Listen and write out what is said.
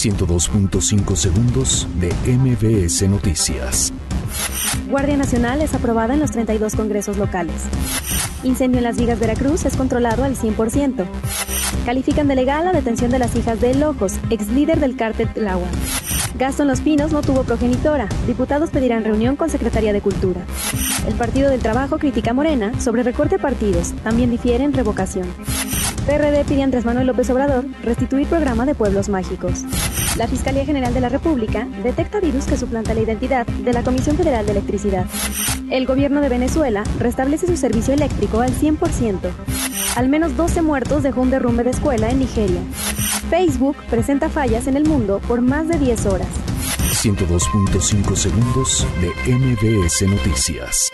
102.5 segundos de MBS Noticias. Guardia Nacional es aprobada en los 32 congresos locales. Incendio en las Vigas Veracruz es controlado al 100%. Califican de legal la detención de las hijas de Locos, ex líder del cártel Tláhuac. Gasto en Los Pinos no tuvo progenitora. Diputados pedirán reunión con Secretaría de Cultura. El Partido del Trabajo critica a Morena sobre recorte a partidos. También difieren revocación. PRD pide a Andrés Manuel López Obrador restituir programa de pueblos mágicos. La Fiscalía General de la República detecta virus que suplanta la identidad de la Comisión Federal de Electricidad. El gobierno de Venezuela restablece su servicio eléctrico al 100%. Al menos 12 muertos dejó un derrumbe de escuela en Nigeria. Facebook presenta fallas en el mundo por más de 10 horas. 102.5 segundos de MBS Noticias.